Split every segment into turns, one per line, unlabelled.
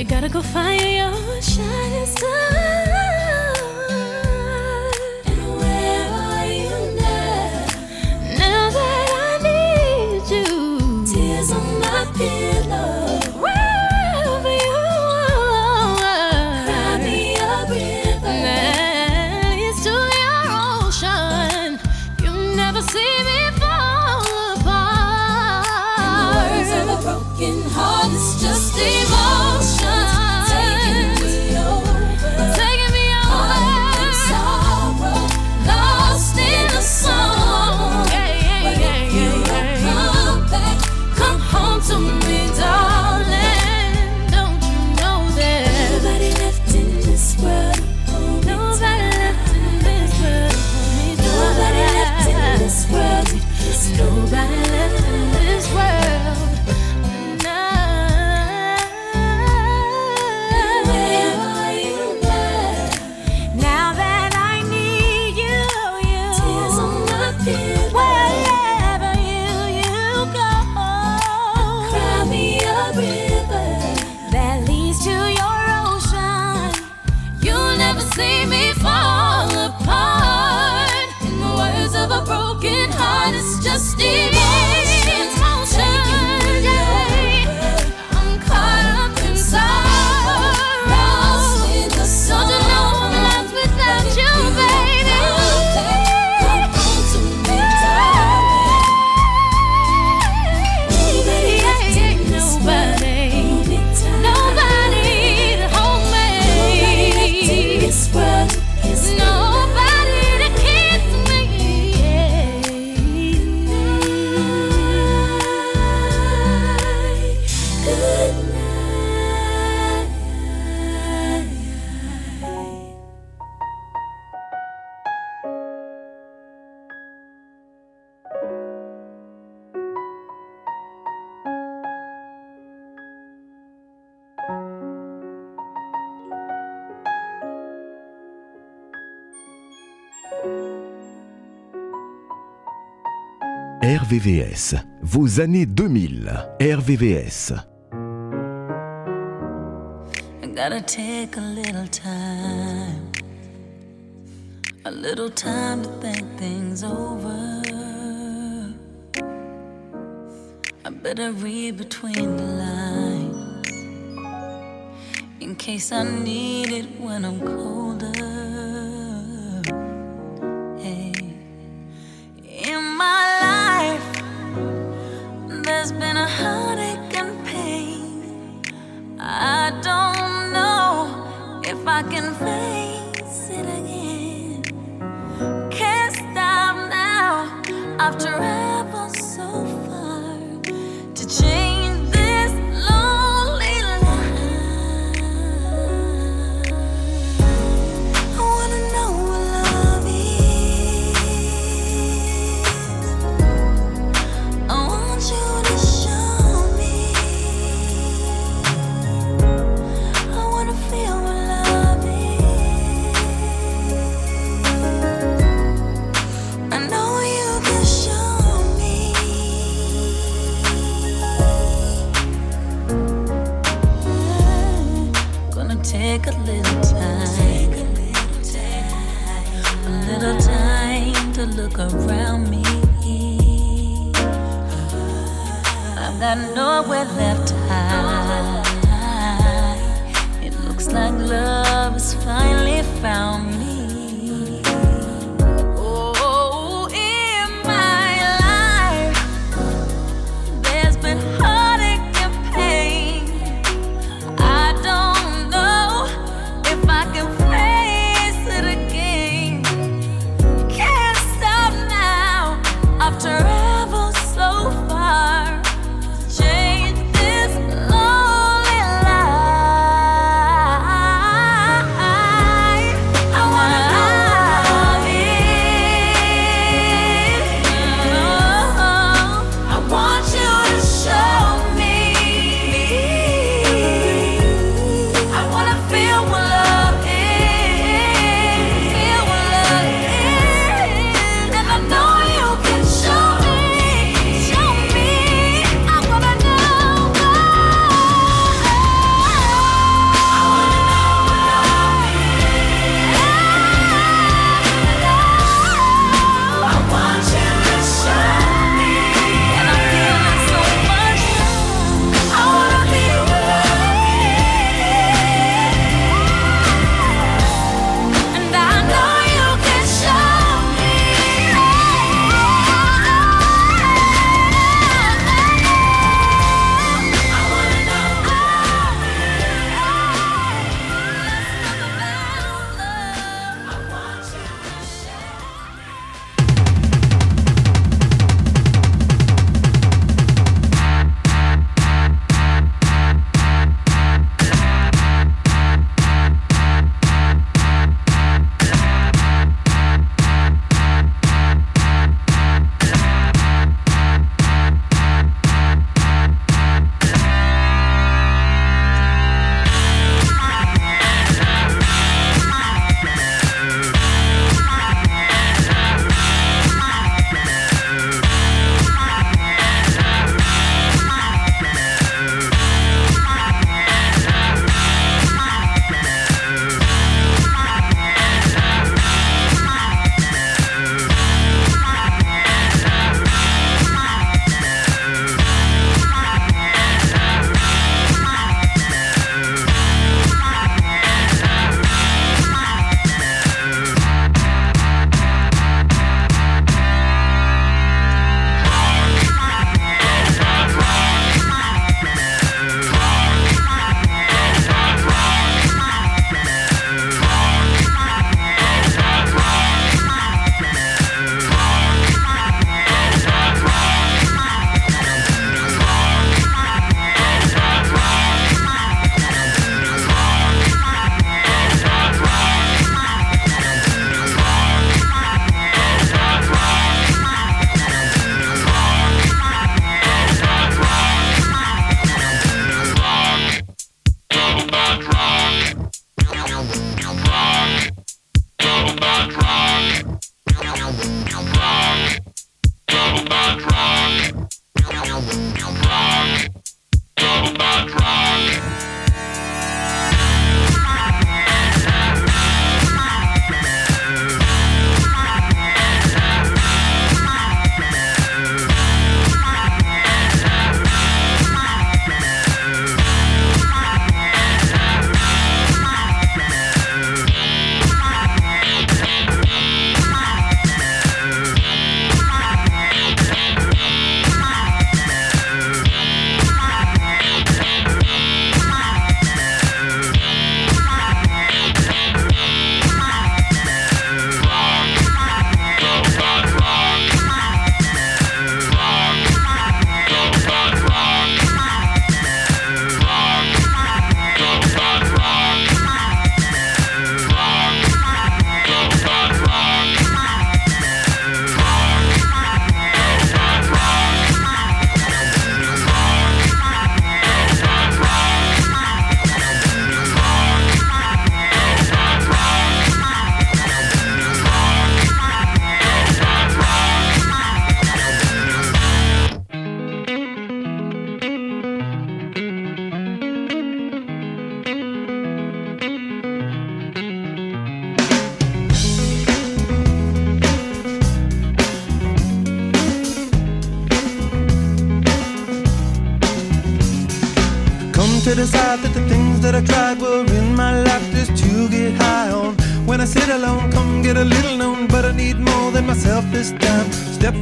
You gotta go find your shining star.
RVVS, vos années 2000, RVVS.
Gotta take a little time, a little time to think things over. I better read between the lines in case I need it when I'm colder.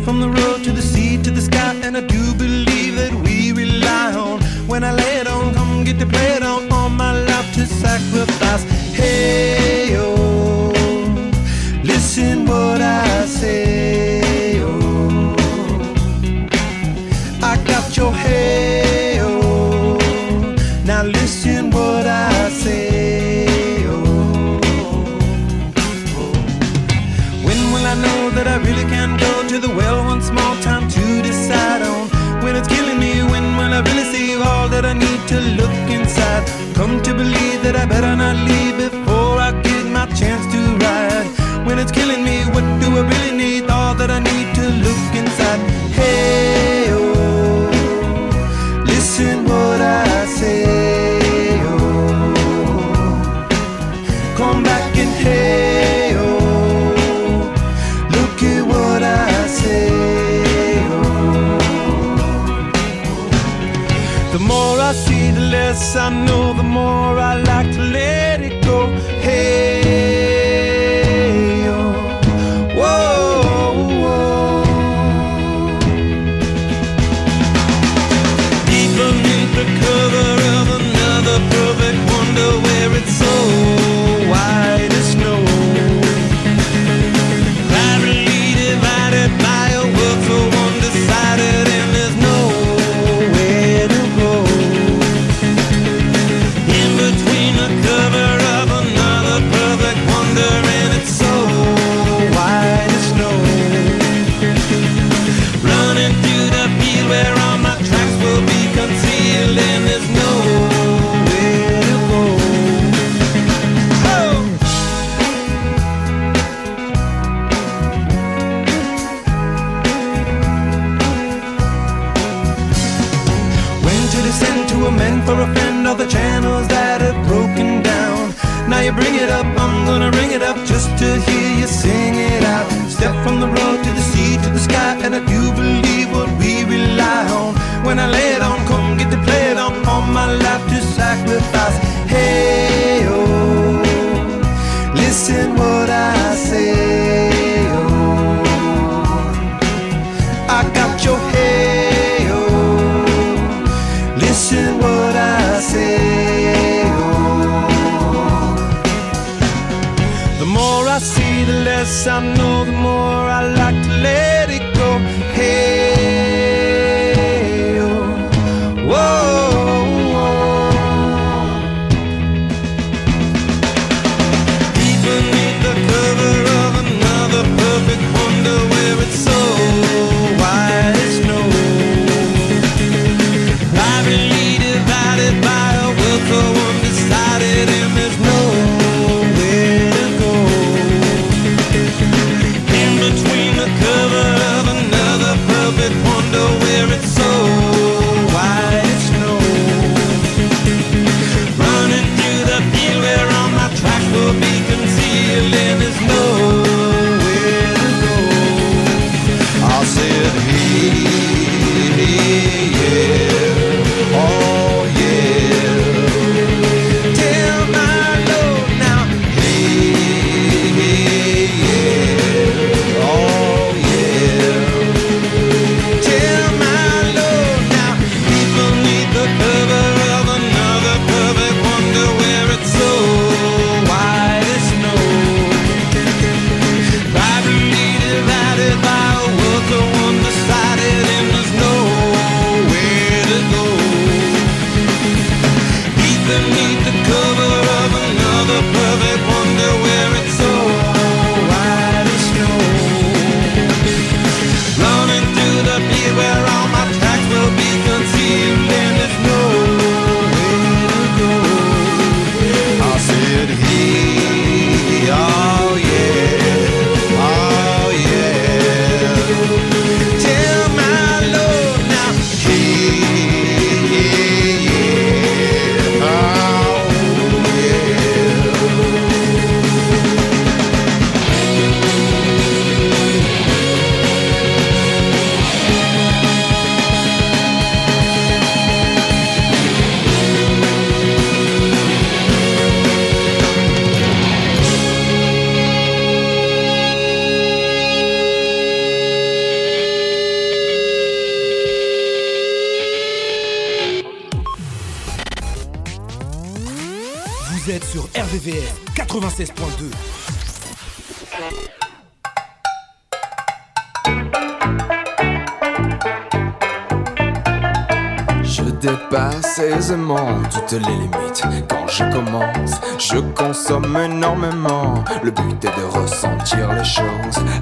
From the road to the sea to the sky, and I do believe that we rely on. When I lay it on, come get the play it on. All my life to sacrifice. Hey, yo, listen what I say. Oh, I got your head. I know, the more I
lie.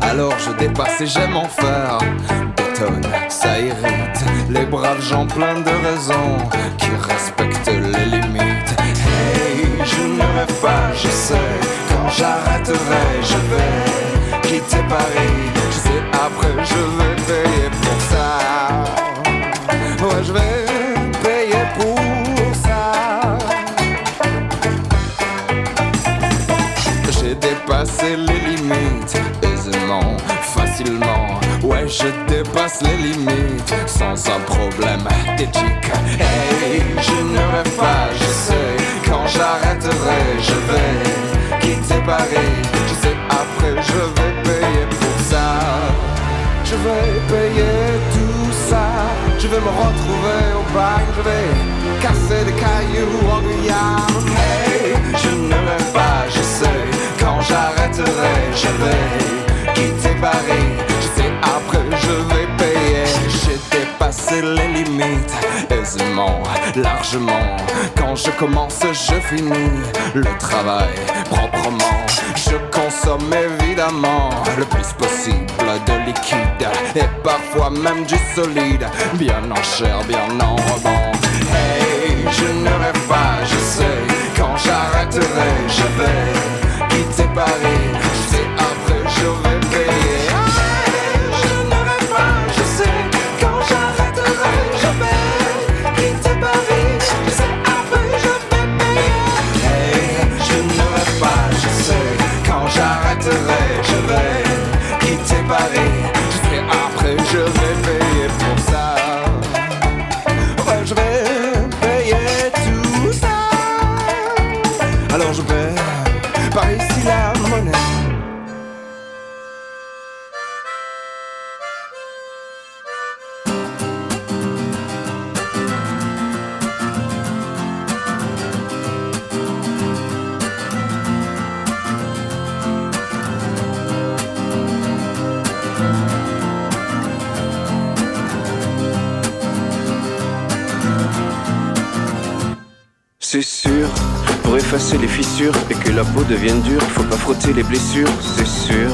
Alors je dépasse et j'aime en faire des. Ça irrite les braves gens pleins de raisons qui respectent les limites. Hey, je ne rêve pas, je sais. Quand j'arrêterai, je vais quitter Paris. Je sais après, je vais je dépasse les limites sans un problème d'éthique. Hey, je ne rêve pas, je sais. Quand j'arrêterai, je vais quitter Paris. Je sais après, je vais payer pour ça. Je vais payer tout ça. Je vais me retrouver au bagne. Je vais casser des cailloux en Guyane. Hey, je ne rêve pas, je sais. Quand j'arrêterai, je vais quitter Paris. Sais après, je vais payer. J'ai dépassé les limites aisément, largement. Quand je commence, je finis le travail proprement. Je consomme évidemment le plus possible de liquide et parfois même du solide, bien en chair, bien en rebond. Hey, je ne rêve pas, je sais. Quand j'arrêterai, je vais quitter Paris. Par
effacer les fissures et que la peau devienne dure, faut pas frotter les blessures, c'est sûr.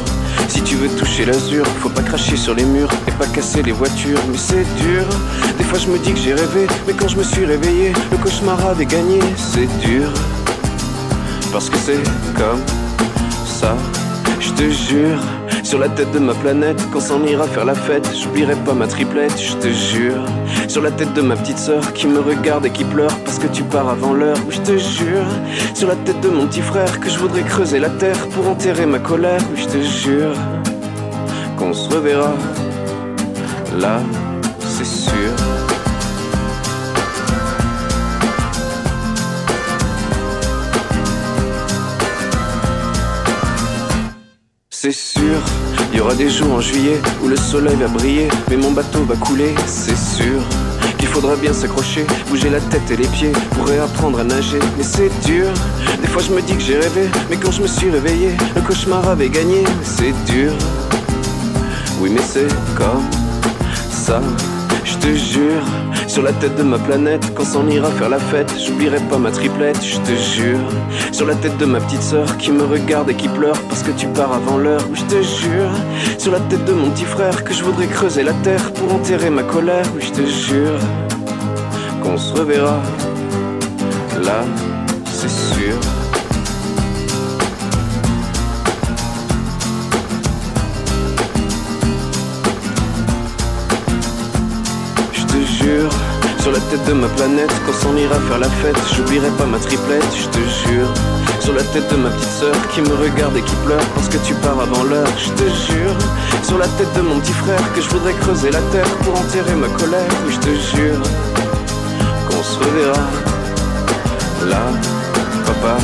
Si tu veux toucher l'azur, faut pas cracher sur les murs et pas casser les voitures, mais c'est dur. Des fois je me dis que j'ai rêvé, mais quand je me suis réveillé, le cauchemar avait gagné, c'est dur. Parce que c'est comme ça, je te jure. Sur la tête de ma planète, quand s'en ira faire la fête, j'oublierai pas ma triplette, je te jure. Sur la tête de ma petite sœur qui me regarde et qui pleure que tu pars avant l'heure, oui, je te jure. Sur la tête de mon petit frère que je voudrais creuser la terre pour enterrer ma colère, oui, je te jure. Qu'on se reverra là, c'est sûr. C'est sûr, il y aura des jours en juillet où le soleil va briller, mais mon bateau va couler, c'est sûr. Faudra bien s'accrocher, bouger la tête et les pieds pour réapprendre à nager, mais c'est dur. Des fois je me dis que j'ai rêvé, mais quand je me suis réveillé, le cauchemar avait gagné, c'est dur. Oui, mais c'est comme ça, je te jure. Sur la tête de ma planète, quand s'en ira faire la fête, j'oublierai pas ma triplette, je te jure. Sur la tête de ma petite sœur qui me regarde et qui pleure parce que tu pars avant l'heure, je te jure. Sur la tête de mon petit frère que je voudrais creuser la terre pour enterrer ma colère, je te jure. Qu'on se reverra là, sur la tête de ma planète, quand s'en ira faire la fête, j'oublierai pas ma triplette, je te jure. Sur la tête de ma petite sœur qui me regarde et qui pleure parce que tu pars avant l'heure, je te jure. Sur la tête de mon petit frère que je voudrais creuser la terre pour enterrer ma colère, je te jure. Qu'on se reverra là, papa.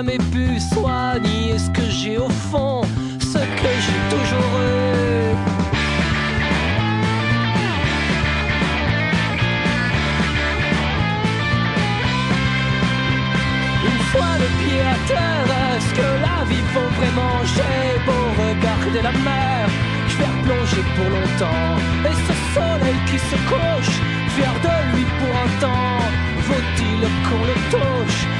jamais pu soigner ce que j'ai au fond, ce que j'ai toujours eu. Une fois le pied à terre Est-ce que la vie vaut vraiment J'ai beau regarder la mer Je vais replonger pour longtemps. Et ce soleil qui se couche Fier de lui pour un temps. Vaut-il qu'on le touche?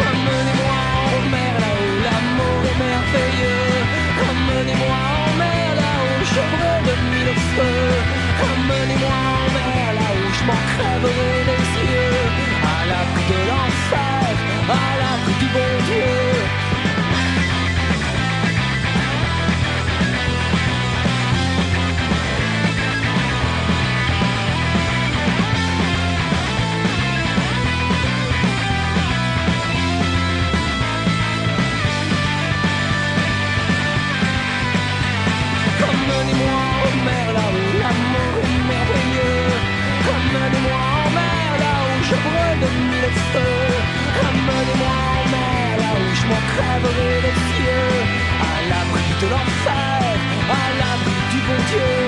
Ramenez-moi en mer là-haut, l'amour est merveilleux. Ramenez-moi en mer là-haut, je brûle de mille feux. Ramenez-moi en mer là-haut, je m'en crèverai les yeux. À l'abri de l'enfer, à l'abri du bon Dieu. L'amour est merveilleux. Amenez-moi en mer là où je brûle de mille feux. Amenez-moi en mer là où je m'en crèverai les yeux. À l'abri de l'enfer, à l'abri du bon Dieu.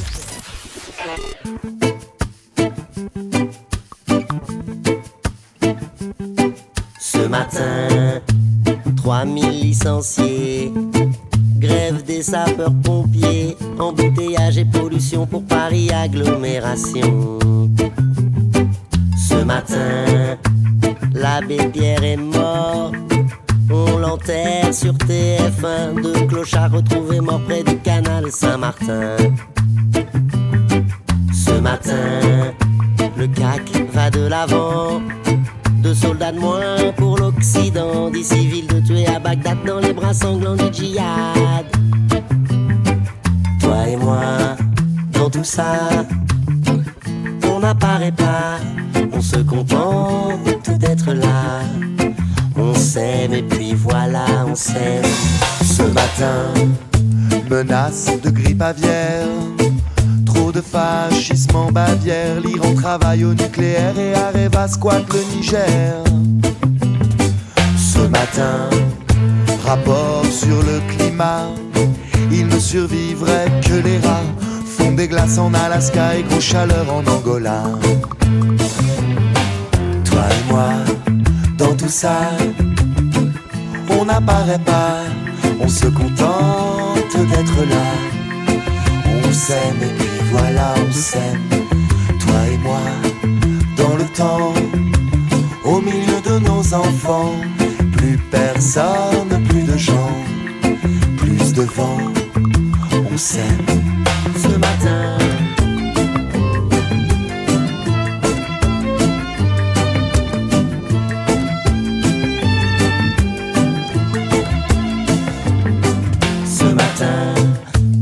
matin, 3000 licenciés. Grève des sapeurs-pompiers. Embouteillage et pollution pour Paris agglomération. Ce matin, l'abbé Pierre est mort. On l'enterre sur TF1. Deux clochards retrouvés morts près du canal Saint-Martin. Ce matin, le CAC va de l'avant. Deux soldats de moins pour l'Occident. Dix civils de tuer à Bagdad dans les bras sanglants du djihad. Toi et moi, dans tout ça, on n'apparaît pas. On se contente d'être là. On s'aime et puis voilà, on s'aime. Ce matin,
Menace de grippe aviaire. Trop de fascisme en Bavière. L'Iran travaille au nucléaire et Areva squatte le Niger.
Matin,
Rapport sur le climat. Il ne survivrait que les rats. Fond des glaces en Alaska et grosse chaleur en Angola.
toi et moi,
Dans tout ça, on n'apparaît pas. On se contente d'être là. On s'aime et puis voilà, on s'aime. Toi et moi, dans le temps, au milieu de nos enfants. Personne, plus de gens, plus de vent. On s'aime.
ce matin. Ce matin,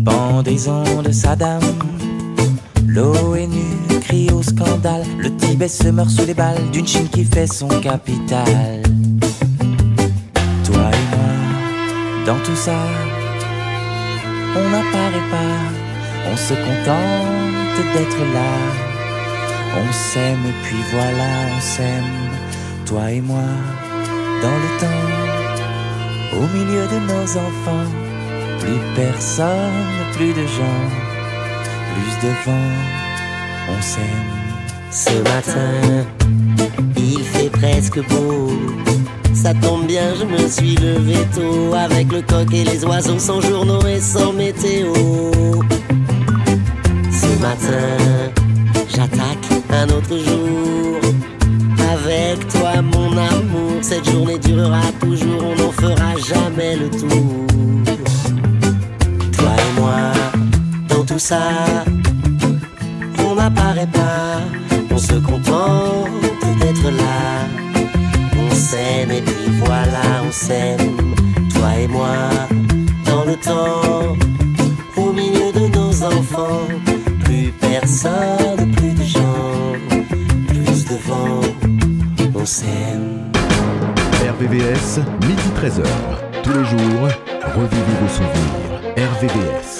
Pendaison de Saddam, l'ONU crie au scandale, le Tibet se meurt sous les balles d'une Chine qui fait son capital. Dans tout ça, on n'apparaît pas, on se contente d'être là. On s'aime et puis voilà, on s'aime, toi et moi, dans le temps, au milieu de nos enfants. Plus personne, plus de gens, plus de vent, on s'aime.
ce matin, presque beau. Ça tombe bien, je me suis levé tôt avec le coq et les oiseaux sans journaux et sans météo. Ce matin, j'attaque un autre jour. Avec toi, mon amour, cette journée durera toujours, on n'en fera jamais le tour. Toi et moi, dans tout ça, on n'apparaît pas, on se contente s'aime et puis voilà, on s'aime, toi et moi, dans le temps, au milieu de nos enfants. Plus personne, plus de gens, plus de vent, on s'aime.
RVVS, midi 13h. Tous les jours, revivez vos souvenirs. RVVS.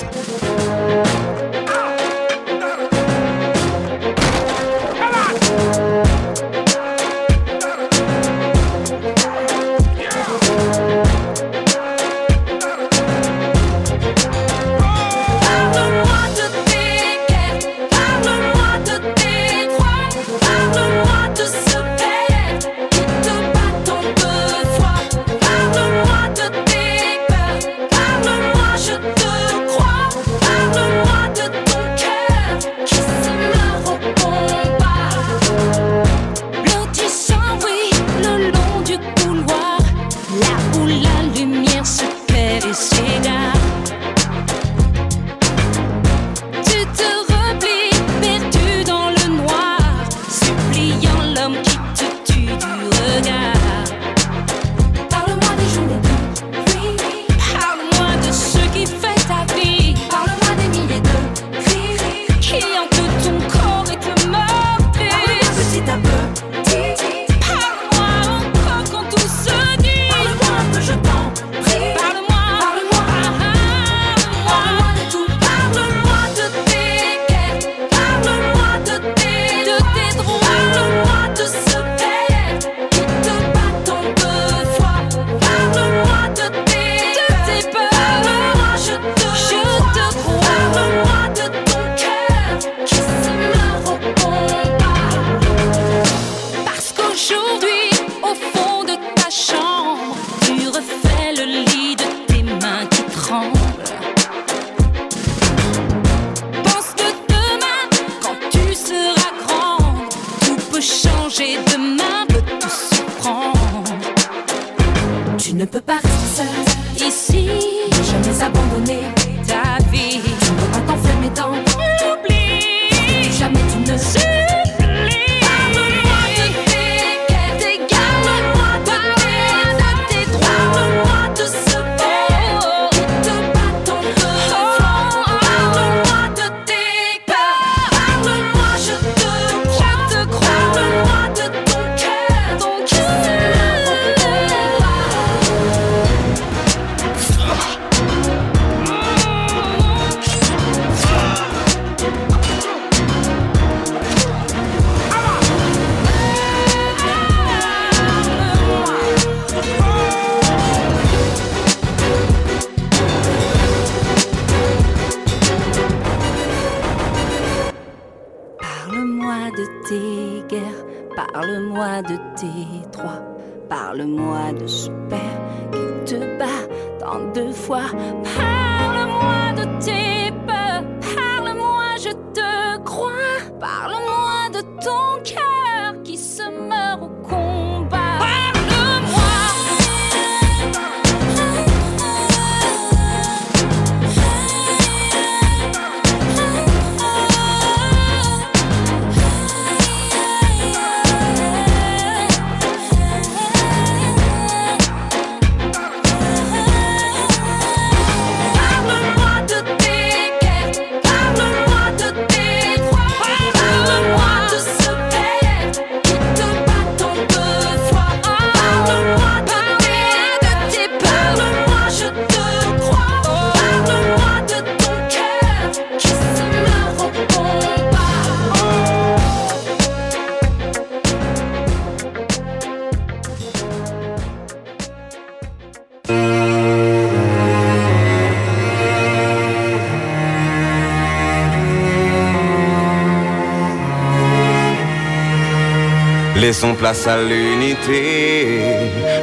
Laissons place à l'unité.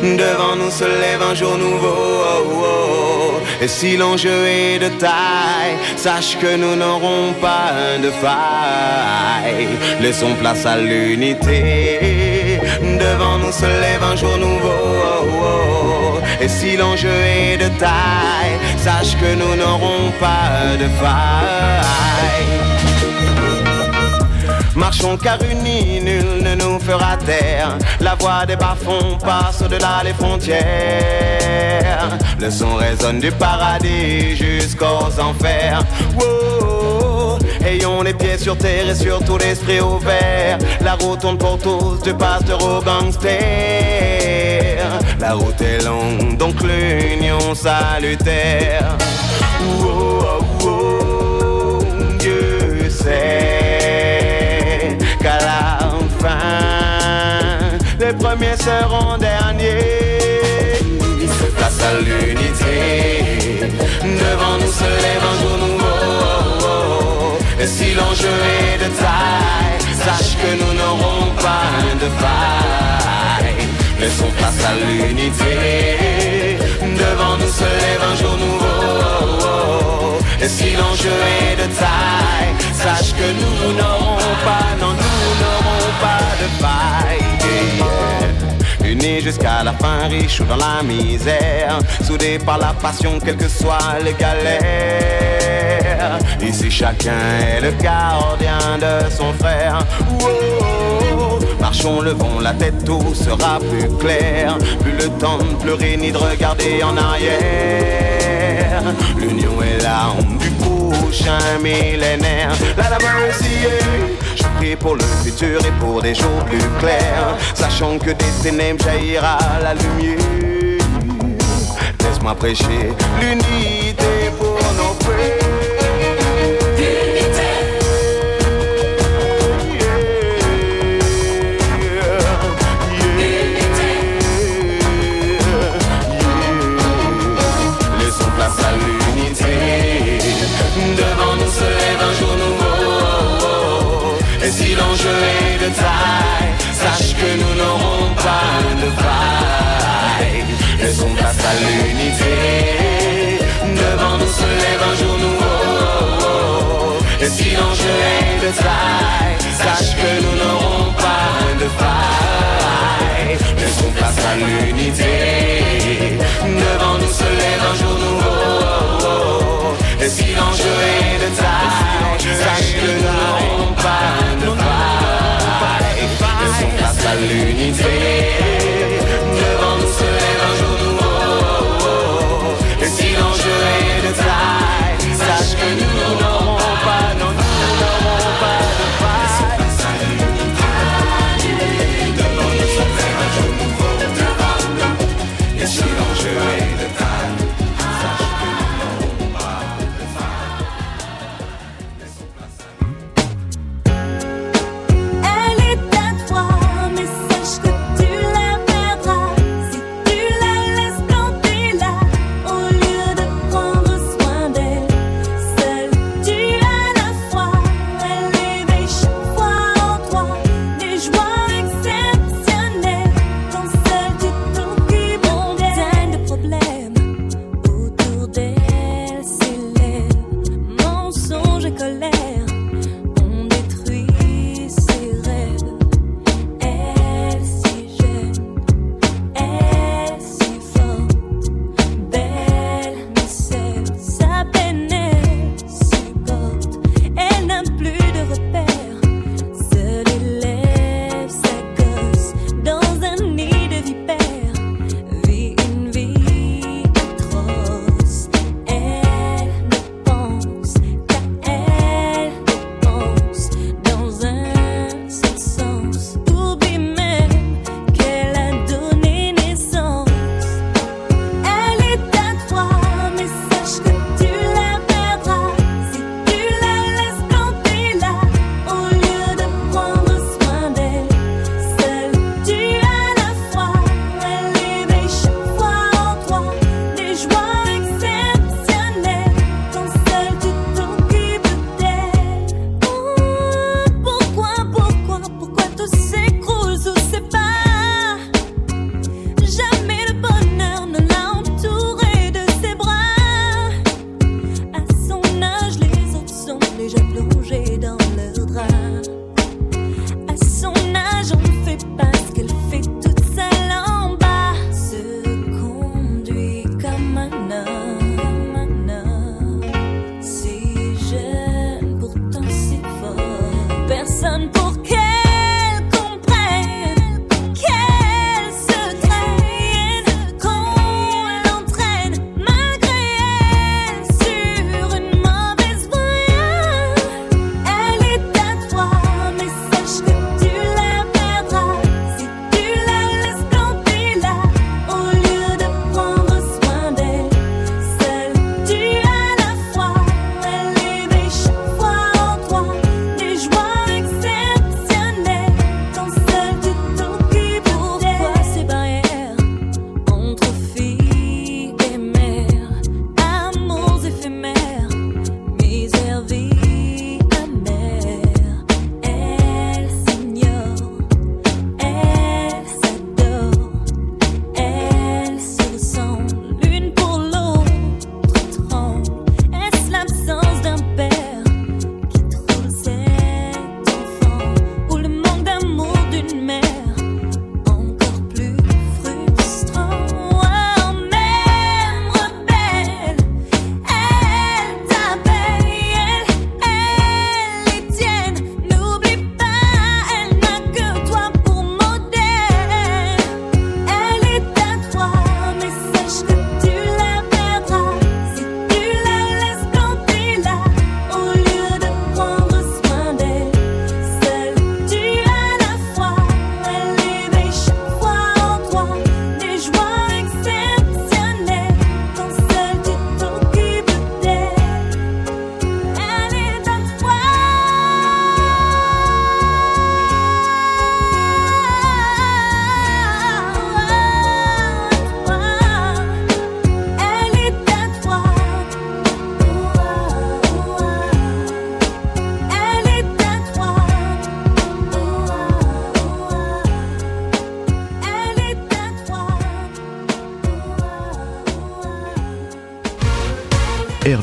Devant nous se lève un jour nouveau. oh, oh. Et si l'enjeu est de taille, sache que nous n'aurons pas de faille. Laissons place à l'unité. Devant nous se lève un jour nouveau. oh, oh. Et si l'enjeu est de taille, sache que nous n'aurons pas de faille. Car unis, nul ne nous fera taire. La voix des bas-fonds passe au-delà des frontières. Le son résonne du paradis jusqu'aux enfers. Ayons les pieds sur terre et surtout l'esprit ouvert. La route tourne pour tous, du pasteur au gangster. La route est longue, donc l'union salutaire. Seront derniers. Place à l'unité, devant nous se lève un jour nouveau. Et si l'enjeu est de taille, sache que nous n'aurons pas de faille. Laissons place à l'unité, devant nous se lève un jour nouveau. Et si l'enjeu est de taille, sache que nous n'aurons pas, non, nous n'aurons pas de faille. Jusqu'à la fin, riches ou dans la misère, soudés par la passion, quelles que soient les galères. Ici, chacun est le gardien de son frère. Wow. Marchons, levons la tête, tout sera plus clair. Plus le temps de pleurer ni de regarder en arrière. L'union est l'arme du prochain millénaire. La la mercy, je pour le futur et pour des jours plus clairs. Sachant que des ténèbres jaillira la lumière. Laisse-moi prêcher l'unité l'enjeu est de taille, sache que nous n'aurons pas de faille. Laissons place à l'unité, devant
nous se lève un jour nouveau. Et si l'enjeu est de taille, sache que nous Laissons place à l'unité.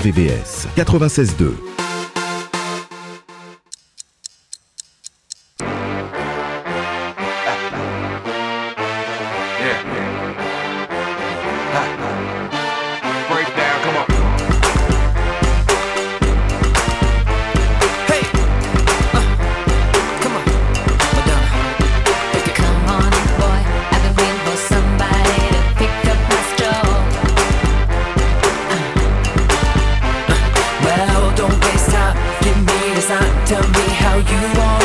RVVS 96.2.
you
want.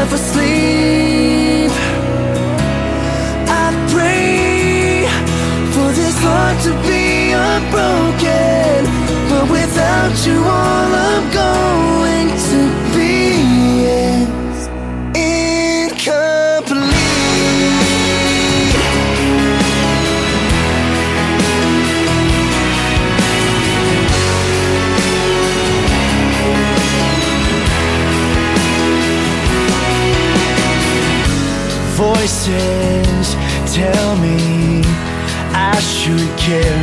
never sleep. I pray for this heart to be unbroken But without you all I'm going tell me I should care